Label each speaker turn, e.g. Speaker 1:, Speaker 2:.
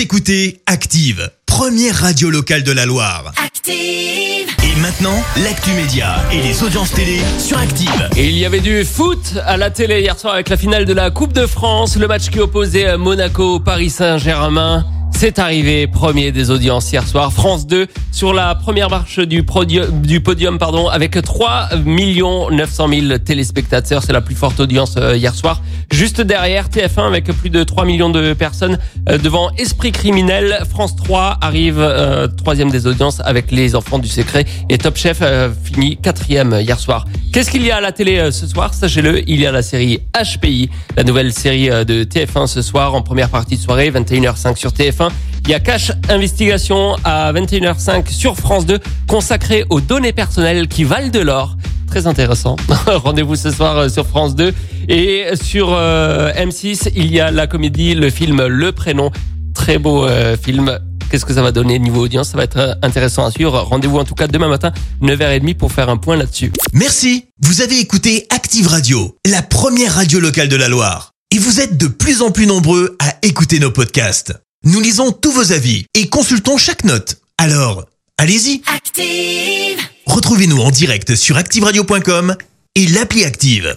Speaker 1: Vous écoutez Active, première radio locale de la Loire.
Speaker 2: Active.
Speaker 1: Et maintenant, l'actu média et les audiences télé sur Active.
Speaker 3: Et il y avait du foot à la télé hier soir avec la finale de la Coupe de France, le match qui opposait Monaco au Paris Saint-Germain. C'est arrivé, premier des audiences hier soir. France 2 sur la première marche du, podium, pardon, avec 3 900 000 téléspectateurs. C'est la plus forte audience euh, hier soir. Juste derrière TF1 avec plus de 3 millions de personnes euh, devant Esprit criminel. France 3 arrive euh, troisième des audiences avec Les Enfants du Secret. Et Top Chef euh, finit quatrième hier soir. Qu'est-ce qu'il y a à la télé euh, ce soir? Sachez-le, il y a la série HPI, la nouvelle série euh, de TF1 ce soir en première partie de soirée, 21h05 sur TF1. Il y a Cash Investigation à 21h05 sur France 2, consacré aux données personnelles qui valent de l'or. Très intéressant. Rendez-vous ce soir euh, sur France 2. Et sur euh, M6, il y a la comédie, le film Le Prénom. Très beau film. Qu'est-ce que ça va donner niveau audience? Ça va être euh, intéressant à suivre. Rendez-vous en tout cas demain matin, 9h30 pour faire un point là-dessus.
Speaker 1: Merci. Vous avez écouté Active Radio, la première radio locale de la Loire. Et vous êtes de plus en plus nombreux à écouter nos podcasts. Nous lisons tous vos avis et consultons chaque note. Alors, allez-y.
Speaker 2: Active.
Speaker 1: Retrouvez-nous en direct sur activeradio.com et l'appli Active.